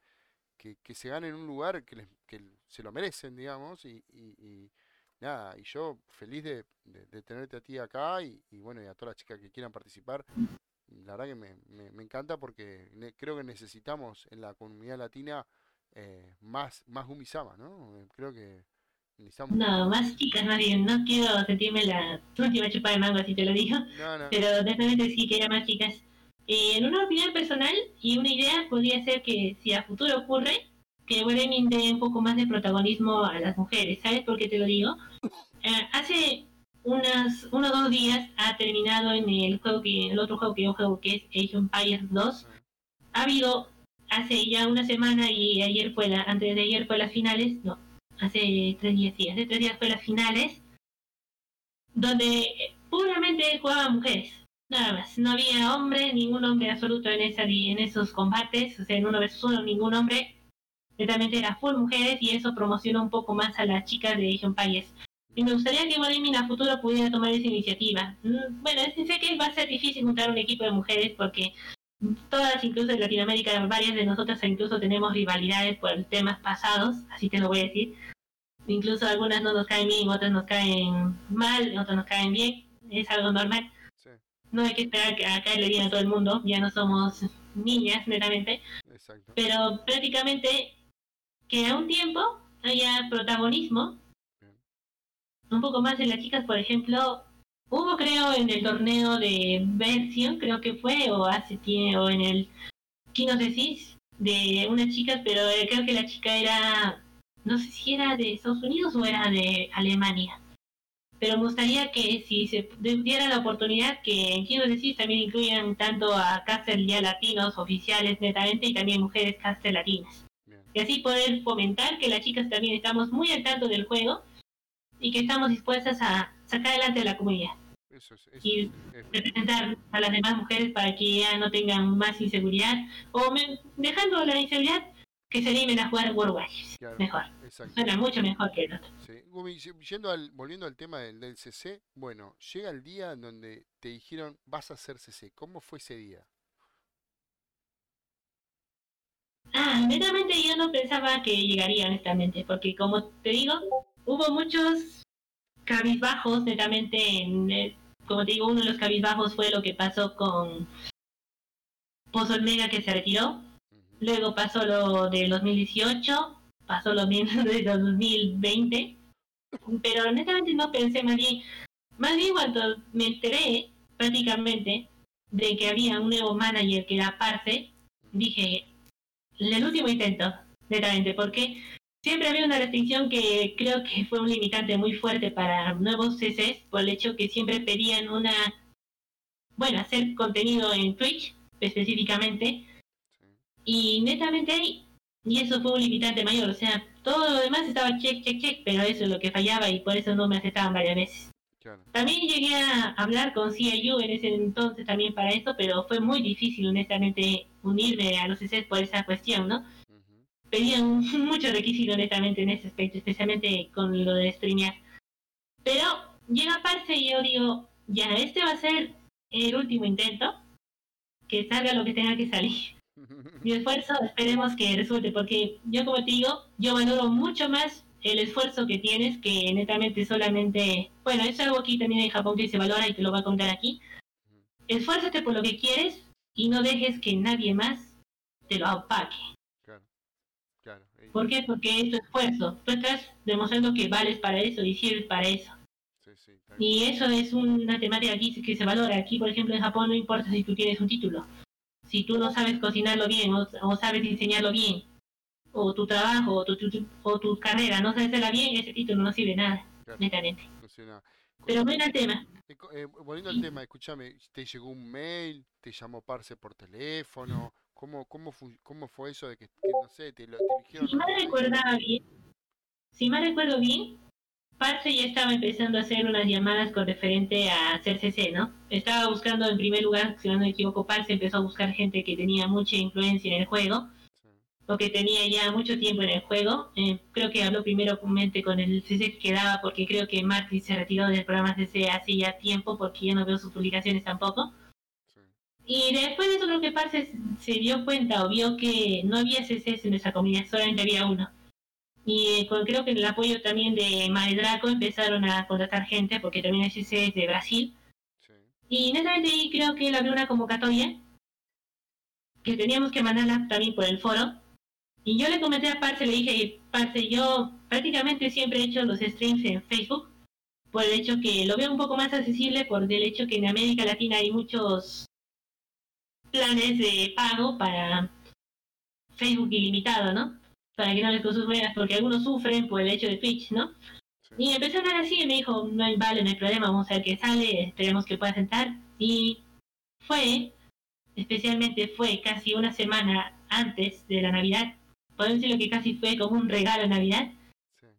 que, que se ganen un lugar que, les, que se lo merecen, digamos, y, y, nada, y yo feliz de, de, tenerte a ti acá y, bueno, y a todas las chicas que quieran participar. La verdad que me, me encanta porque creo que necesitamos en la comunidad latina eh, más, más Gumisama, ¿no? Eh, creo que. No, más chicas, más bien. No quiero sentirme la última chupa de mango, si te lo digo. Pero definitivamente sí que haya más chicas. Eh, en una opinión personal y una idea podría ser que si a futuro ocurre, que Wargaming dé un poco más de protagonismo a las mujeres. ¿Sabes por qué te lo digo? (laughs) hace unas uno o dos días ha terminado en el juego que el otro juego que yo juego que es Age of Empires 2 ha habido hace ya una semana y ayer fue la, antes de ayer fue las finales, no, hace tres días, sí, hace tres días fue las finales, donde puramente jugaban mujeres, nada más, no había hombre, ningún hombre absoluto en esa en esos combates, o sea, en uno versus uno, ningún hombre, netamente era full mujeres y eso promocionó un poco más a las chicas de Asian Empires. Y me gustaría que Vladimir a futuro pudiera tomar esa iniciativa. Mm, bueno, sé que va a ser difícil juntar un equipo de mujeres porque todas, incluso en Latinoamérica, varias de nosotras incluso tenemos rivalidades por temas pasados, así te lo voy a decir. Incluso algunas no nos caen bien, otras nos caen mal, otras nos caen bien, es algo normal. No hay que esperar que a caerle bien a todo el mundo, ya no somos niñas netamente. Pero prácticamente que a un tiempo haya protagonismo, un poco más en las chicas, por ejemplo, Hubo, creo, en el torneo de versión, creo que fue, o hace tiempo, o en el Kino de unas chicas, pero eh, creo que la chica era, no sé si era de Estados Unidos o era de Alemania. Pero me gustaría que si se diera la oportunidad que en Kino también incluyan tanto a caster ya latinos oficiales netamente y también mujeres caster latinas. Y así poder fomentar que las chicas también estamos muy al tanto del juego y que estamos dispuestas a sacar adelante a la comunidad y representar a las demás mujeres para que ya no tengan más inseguridad o dejando la inseguridad que se animen a jugar World War mejor. suena mucho mejor que el otro. Volviendo al tema del, del CC bueno llega el día en donde te dijeron vas a hacer CC ¿cómo fue ese día? Ah, netamente yo no pensaba que llegaría honestamente, porque como te digo, hubo muchos cabizbajos netamente en, como te digo, uno de los cabizbajos fue lo que pasó con Pozo Mega que se retiró. Luego pasó lo del 2018, pasó lo mismo (laughs) del 2020. Pero honestamente no pensé más bien, más bien cuando me enteré prácticamente de que había un nuevo manager que era Parse, dije, el último intento, netamente, porque Siempre había una restricción que creo que fue un limitante muy fuerte para nuevos CCs por el hecho que siempre pedían una, bueno, hacer contenido en Twitch específicamente y netamente ahí, y eso fue un limitante mayor, o sea, todo lo demás estaba check, check, check, pero eso es lo que fallaba y por eso no me aceptaban varias veces. También llegué a hablar con CIU en ese entonces también para eso, pero fue muy difícil honestamente unirme a los CCs por esa cuestión, ¿no? Pedían (laughs) mucho requisito honestamente en ese aspecto, especialmente con lo de streamear. Pero llega Parse y yo digo, ya, este va a ser el último intento, que salga lo que tenga que salir. (laughs) Mi esfuerzo esperemos que resulte, porque yo como te digo, yo valoro mucho más el esfuerzo que tienes que netamente solamente, bueno, es algo aquí también en Japón que se valora y te lo voy a contar aquí. Esfuérzate por lo que quieres y no dejes que nadie más te lo apaque. ¿Por qué? Porque es tu esfuerzo. Tú estás demostrando que vales para eso y sirves para eso. y eso es una temática aquí que se valora. Aquí, por ejemplo, en Japón no importa si tú tienes un título. Si tú no sabes cocinarlo bien o, sabes diseñarlo bien, o tu trabajo o tu, o tu carrera no sabes hacerla bien, ese título no sirve nada, netamente. Pero bueno el tema. Eh, eh, volviendo al tema, escúchame, ¿te llegó un mail? ¿Te llamó Parse por teléfono? ¿Cómo, cómo, cómo fue eso de que, no sé, te lo dijeron? Si me recuerdo bien, si me recuerdo bien, Parse ya estaba empezando a hacer unas llamadas con referente a hacer CC, ¿no? Estaba buscando en primer lugar, si no me equivoco, Parse empezó a buscar gente que tenía mucha influencia en el juego, o que tenía ya mucho tiempo en el juego. Eh, creo que habló primero con el CC que quedaba, porque creo que Marty se retiró del programa CC hace ya tiempo, porque ya no veo sus publicaciones tampoco. Y después de eso creo que Parse se dio cuenta o vio que no había CC en nuestra comunidad, solamente había uno y eh, con, creo que el apoyo también de Mare Draco empezaron a contratar gente, porque también ese es de Brasil. Y netamente ahí creo que él abrió una convocatoria que teníamos que mandarla también por el foro. Y yo le comenté a Parce, le dije, Parce, yo prácticamente siempre he hecho los streams en Facebook, por el hecho que lo veo un poco más accesible, por el hecho que en América Latina hay muchos planes de pago para Facebook ilimitado, ¿no? para que no les buenas, porque algunos sufren por el hecho de Twitch, ¿no? Y empecé a hablar así y me dijo, no hay, vale, no hay problema, vamos a ver qué sale, esperemos que pueda sentar. Y fue, especialmente fue casi una semana antes de la Navidad, podemos decirlo que casi fue como un regalo de Navidad,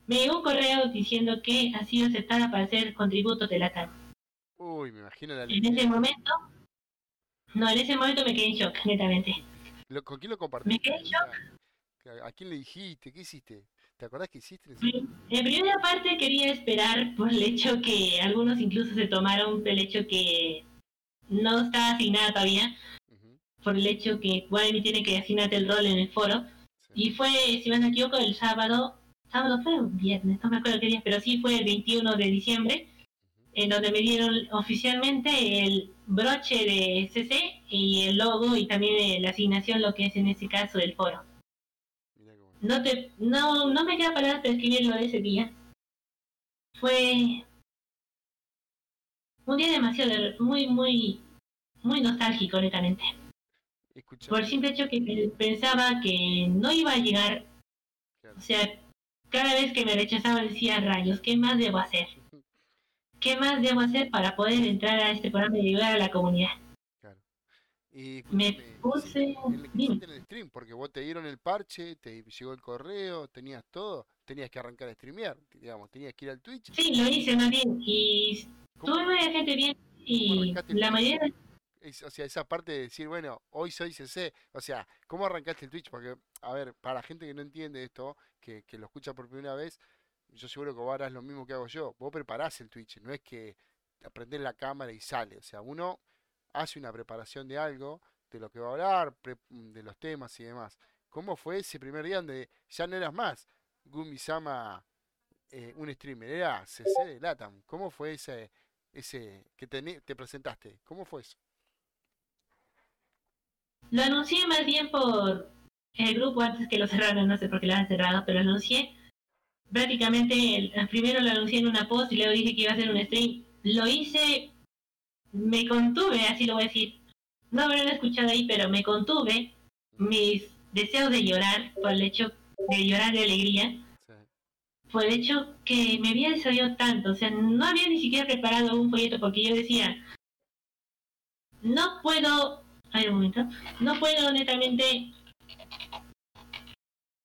me llegó un correo diciendo que ha sido aceptada para hacer contributo de la TAM. Uy, me imagino la En ese momento, no, en ese momento me quedé en shock, netamente. ¿Con quién lo compartiste? Me quedé en shock ¿A quién le dijiste? ¿Qué hiciste? ¿Te acordás que hiciste? En primera parte quería esperar por el hecho que algunos incluso se tomaron el hecho que no estaba asignada todavía, por el hecho que Wally tiene que asignarte el rol en el foro. Y fue, si me equivoco, el sábado, sábado fue un viernes, no me acuerdo qué día, pero sí fue el 21 de diciembre, en donde me dieron oficialmente el broche de CC y el logo y también la asignación, lo que es en este caso el foro. No te no no me queda palabras para escribirlo de ese día. Fue un día demasiado muy muy muy nostálgico netamente. Por el simple hecho que pensaba que no iba a llegar. O sea cada vez que me rechazaba decía rayos qué más debo hacer qué más debo hacer para poder entrar a este programa y ayudar a la comunidad y me puse. En, el stream, porque vos te dieron el parche, te llegó el correo, tenías todo, tenías que arrancar a streamear, digamos, tenías que ir al Twitch. Sí, lo hice más bien. Y tuve varias gente bien. Y la mayoría. o sea, esa parte de decir, bueno, hoy soy CC, o sea, ¿cómo arrancaste el Twitch? Porque, a ver, para la gente que no entiende esto, que, que lo escucha por primera vez, yo seguro que vos harás lo mismo que hago yo. Vos preparás el Twitch, no es que aprendés la cámara y sale. O sea, uno hace una preparación de algo, de lo que va a hablar, de los temas y demás. ¿Cómo fue ese primer día donde ya no eras más Gumi Sama eh, un streamer, era CC de Latam? ¿Cómo fue ese, ese que te, te presentaste? ¿Cómo fue eso? Lo anuncié más bien por el grupo antes que lo cerraron, no sé por qué lo han cerrado, pero lo anuncié. Prácticamente, el, primero lo anuncié en una post y luego dije que iba a hacer un stream. Lo hice me contuve, así lo voy a decir. No habrán escuchado ahí, pero me contuve mis deseos de llorar por el hecho de llorar de alegría. Por el hecho que me había deseado tanto, o sea, no había ni siquiera preparado un folleto porque yo decía, no puedo, hay un momento, no puedo netamente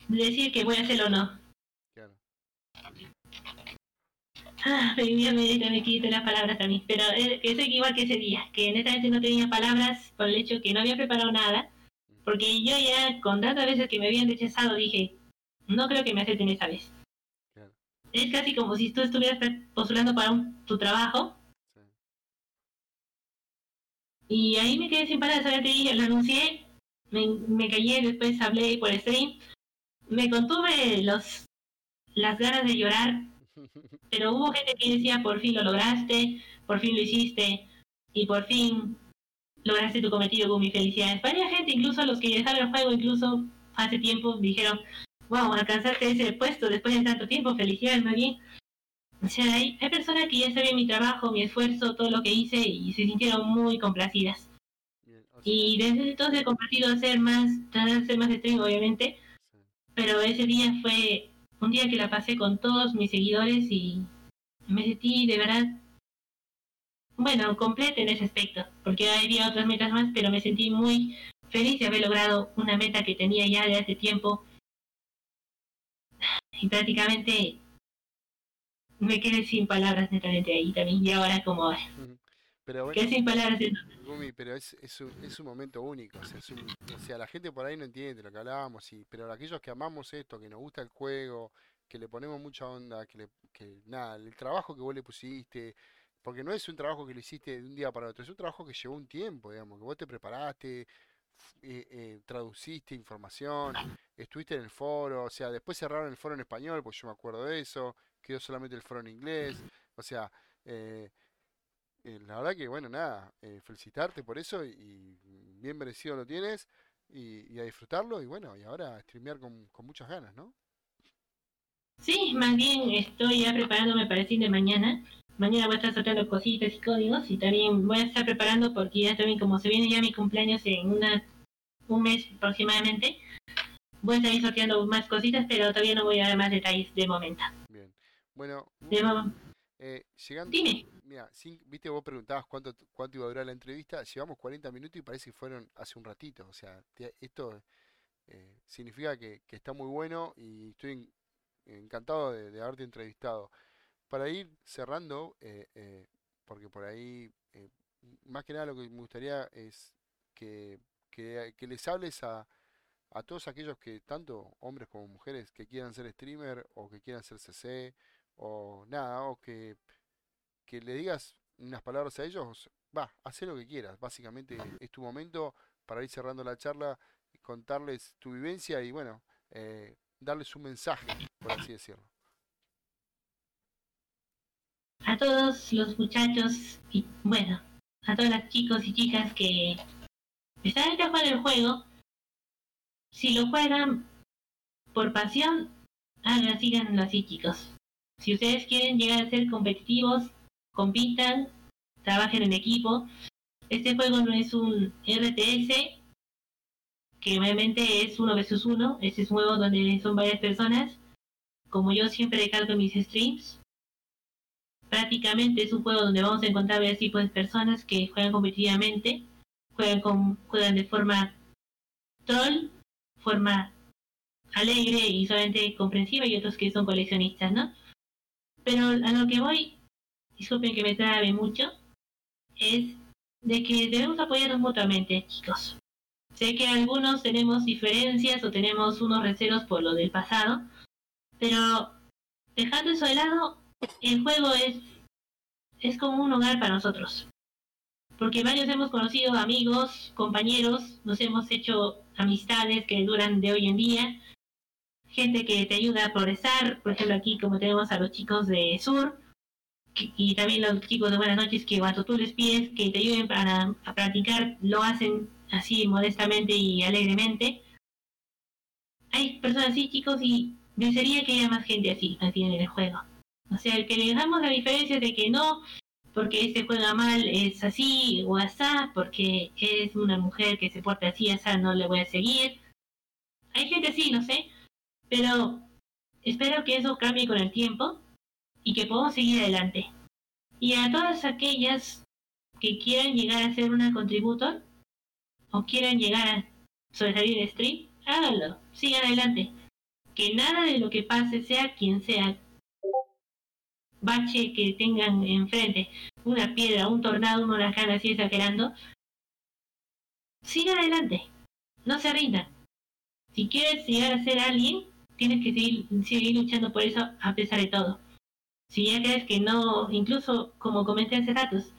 decir que voy a hacerlo o no. Ah, me, me quité las palabras también, pero es, es igual que ese día, que netamente no tenía palabras por el hecho que no había preparado nada, porque yo ya con tantas veces que me habían rechazado dije, no creo que me acepten esa vez. Es casi como si tú estuvieras postulando para un, tu trabajo. Y ahí me quedé sin palabras, te dije, lo anuncié, me, me callé, después hablé por stream, me contuve los las ganas de llorar pero hubo gente que decía, por fin lo lograste, por fin lo hiciste, y por fin lograste tu cometido con mis felicidades. Varias gente, incluso los que dejaron el juego, incluso hace tiempo, dijeron, wow, alcanzaste ese puesto después de tanto tiempo, felicidades, muy bien. O sea, hay, hay personas que ya sabían mi trabajo, mi esfuerzo, todo lo que hice y se sintieron muy complacidas. y desde entonces he compartido hacer más, hacer más stream, obviamente, pero ese día fue un día que la pasé con todos mis seguidores y me sentí de verdad, bueno, completa en ese aspecto, porque había otras metas más, pero me sentí muy feliz de haber logrado una meta que tenía ya de hace tiempo. Y prácticamente me quedé sin palabras netamente ahí también. Y ahora como... Pero bueno, quedé sin palabras. pero es, es, un, es un momento único. O sea, o sea, la gente por ahí no entiende lo que hablábamos, y, pero aquellos que amamos esto, que nos gusta el juego, que le ponemos mucha onda, que, le, que nada, el trabajo que vos le pusiste, porque no es un trabajo que lo hiciste de un día para otro, es un trabajo que llevó un tiempo, digamos, que vos te preparaste, eh, eh, traduciste información, estuviste en el foro, o sea, después cerraron el foro en español, pues yo me acuerdo de eso, quedó solamente el foro en inglés, o sea, eh, la verdad que, bueno, nada, felicitarte por eso y, bien merecido lo tienes y, a disfrutarlo y bueno, y ahora a streamear con, con muchas ganas, ¿no? Sí, más bien estoy ya preparándome para el fin de mañana mañana voy a estar soltando cositas y códigos y también voy a estar preparando porque ya también como se viene ya mi cumpleaños en una un mes aproximadamente, voy a estar sorteando más cositas, pero todavía no voy a dar más detalles de momento. Bien. Bueno, eh, llegando, Dime. Mira, viste, vos preguntabas cuánto, cuánto iba a durar la entrevista, llevamos 40 minutos y parece que fueron hace un ratito. O sea, esto eh, significa que, está muy bueno y estoy encantado de haberte entrevistado para ir cerrando, eh, eh, porque por ahí, más que nada lo que me gustaría es que, que, les hables a, a todos aquellos que, tanto hombres como mujeres, que quieran ser streamer o que quieran ser CC o nada, o que, que le digas unas palabras a ellos, va, haz lo que quieras, básicamente es tu momento para ir cerrando la charla, contarles tu vivencia y bueno, darles un mensaje, por así decirlo. A todos los muchachos y bueno, a todos los chicos y chicas que están jugar el juego, si lo juegan por pasión, hagan, síganlo así chicos. Si ustedes quieren llegar a ser competitivos, compitan, trabajen en equipo. Este juego no es un RTS, que obviamente es uno versus uno. Este es un juego donde son varias personas. Como yo siempre recalco en mis streams, prácticamente es un juego donde vamos a encontrar varios tipos de personas que juegan competitivamente, juegan, con, juegan de forma troll, forma alegre y solamente comprensiva y otros que son coleccionistas, ¿no? Pero a lo que voy, disculpen que me trabe mucho, es de que debemos apoyarnos mutuamente, chicos. Sé que algunos tenemos diferencias o tenemos unos recelos por lo del pasado, pero dejando eso de lado, el juego es, es como un hogar para nosotros. Porque varios hemos conocido amigos, compañeros, nos hemos hecho amistades que duran de hoy en día, gente que te ayuda a progresar, por ejemplo aquí como tenemos a los chicos de Sur, y también los chicos de Buenas noches que cuando tú les pides que te ayuden para a practicar, lo hacen así modestamente y alegremente. Hay personas así, chicos, y desearía que haya más gente así, así en el juego. O sea, que le dejamos la diferencia de que no, porque este juega mal es así o asá, porque es una mujer que se porta así, asá, no le voy a seguir. Hay gente así, no sé, pero espero que eso cambie con el tiempo y que podamos seguir adelante. Y a todas aquellas que quieran llegar a ser una contributor o quieran llegar a sobresalir en stream, háganlo, sigan adelante. Que nada de lo que pase, sea quien sea, bache que tengan enfrente, una piedra, un tornado, un huracán así exagerando, sigan adelante, no se rindan. Si quieres llegar a ser alguien, tienes que seguir luchando por eso a pesar de todo. Si ya crees que no, incluso como comenté hace ratos,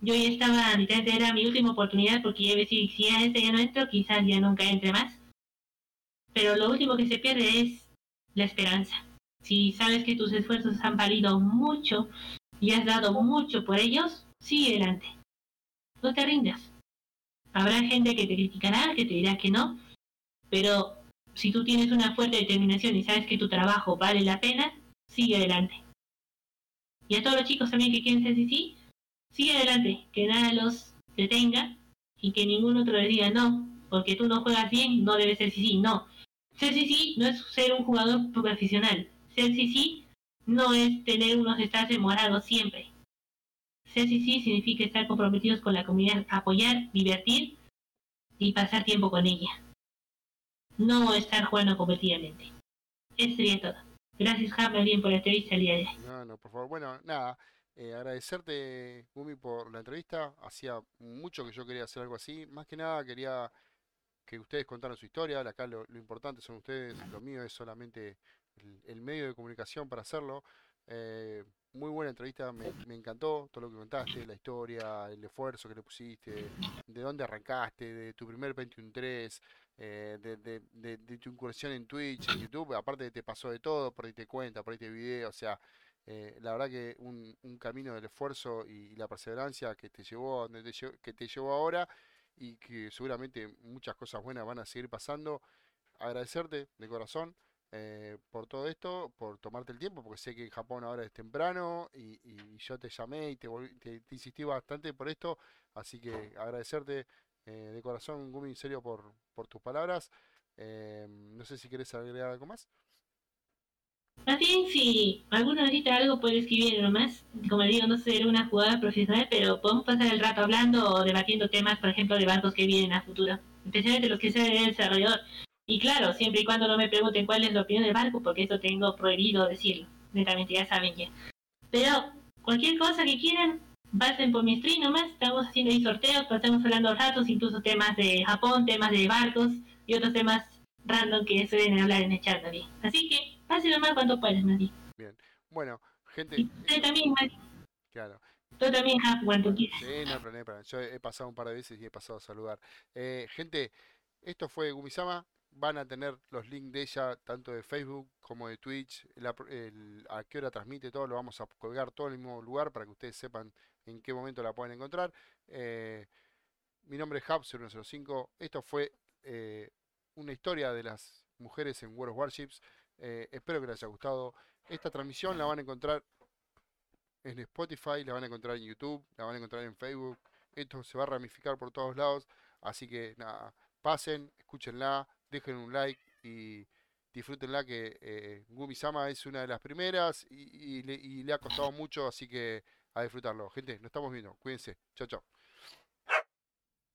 yo ya estaba, literalmente era mi última oportunidad porque ya decir, si a este ya no entro, quizás ya nunca entre más. Pero lo último que se pierde es la esperanza. Si sabes que tus esfuerzos han valido mucho y has dado mucho por ellos, sigue adelante. No te rindas. Habrá gente que te criticará, que te dirá que no, pero si tú tienes una fuerte determinación y sabes que tu trabajo vale la pena, sigue adelante. Y a todos los chicos también que quieren ser sí, sigue adelante, que nada los detenga y que ningún otro les diga no, porque tú no juegas bien, no debes ser sí, no. Ser sí no es ser un jugador profesional, ser sí no es tener unos estados morados siempre. Ser sí significa estar comprometidos con la comunidad, apoyar, divertir y pasar tiempo con ella. No estar jugando competitivamente. Eso sería todo. Gracias, Jaime, bien por la entrevista el día. No, no, por favor. Bueno, nada, eh, agradecerte, Gumi, por la entrevista. Hacía mucho que yo quería hacer algo así. Más que nada quería que ustedes contaran su historia. Acá lo, importante son ustedes, lo mío es solamente el, medio de comunicación para hacerlo. Eh, muy buena entrevista, me, encantó todo lo que contaste, la historia, el esfuerzo que le pusiste, de dónde arrancaste, de tu primer 21.3, eh, de, de, de, tu incursión en Twitch, en YouTube, aparte de te pasó de todo, por ahí te cuenta, por ahí te video, o sea, eh, la verdad que un, un, camino del esfuerzo y, la perseverancia que te llevó donde te, que te llevó ahora y que seguramente muchas cosas buenas van a seguir pasando. Agradecerte de corazón. Eh, por todo esto, por tomarte el tiempo, porque sé que en Japón ahora es temprano y, yo te llamé y te, te, insistí bastante por esto, así que agradecerte eh, de corazón, Gumi, en serio, por, por tus palabras. Eh, no sé si quieres agregar algo más. Bien, si alguno necesita algo, puede escribir nomás. Como digo, no soy una jugada profesional, pero podemos pasar el rato hablando o debatiendo temas, por ejemplo, de bancos que vienen a futuro, especialmente los que sean el desarrollador. Y claro, siempre y cuando no me pregunten cuál es la opinión del barco, porque eso tengo prohibido decirlo. Netamente, ya saben ya. Pero cualquier cosa que quieran, pasen por mi stream nomás. Estamos haciendo ahí sorteos, estamos hablando ratos, incluso temas de Japón, temas de barcos y otros temas random que suelen hablar en el chat también. Así que pasen nomás cuando puedan, Nadie. Bien. Bueno, gente. Y usted también, Claro. Tú también, cuando quieras. Sí, no problema. Yo he pasado un par de veces y he pasado a saludar. Eh, gente, esto fue Gumisama van a tener los links de ella, tanto de Facebook como de Twitch, a qué hora transmite todo, lo vamos a colgar todo en el mismo lugar para que ustedes sepan en qué momento la pueden encontrar. Eh, mi nombre es Hub0105, esto fue eh, una historia de las mujeres en World of Warships, eh, espero que les haya gustado. Esta transmisión la van a encontrar en Spotify, la van a encontrar en YouTube, la van a encontrar en Facebook, esto se va a ramificar por todos lados, así que nada, pasen, escúchenla, dejen un like y disfrútenla que Gumi Sama es una de las primeras y le ha costado mucho, así que a disfrutarlo. Gente, nos estamos viendo. Cuídense. Chao, chao.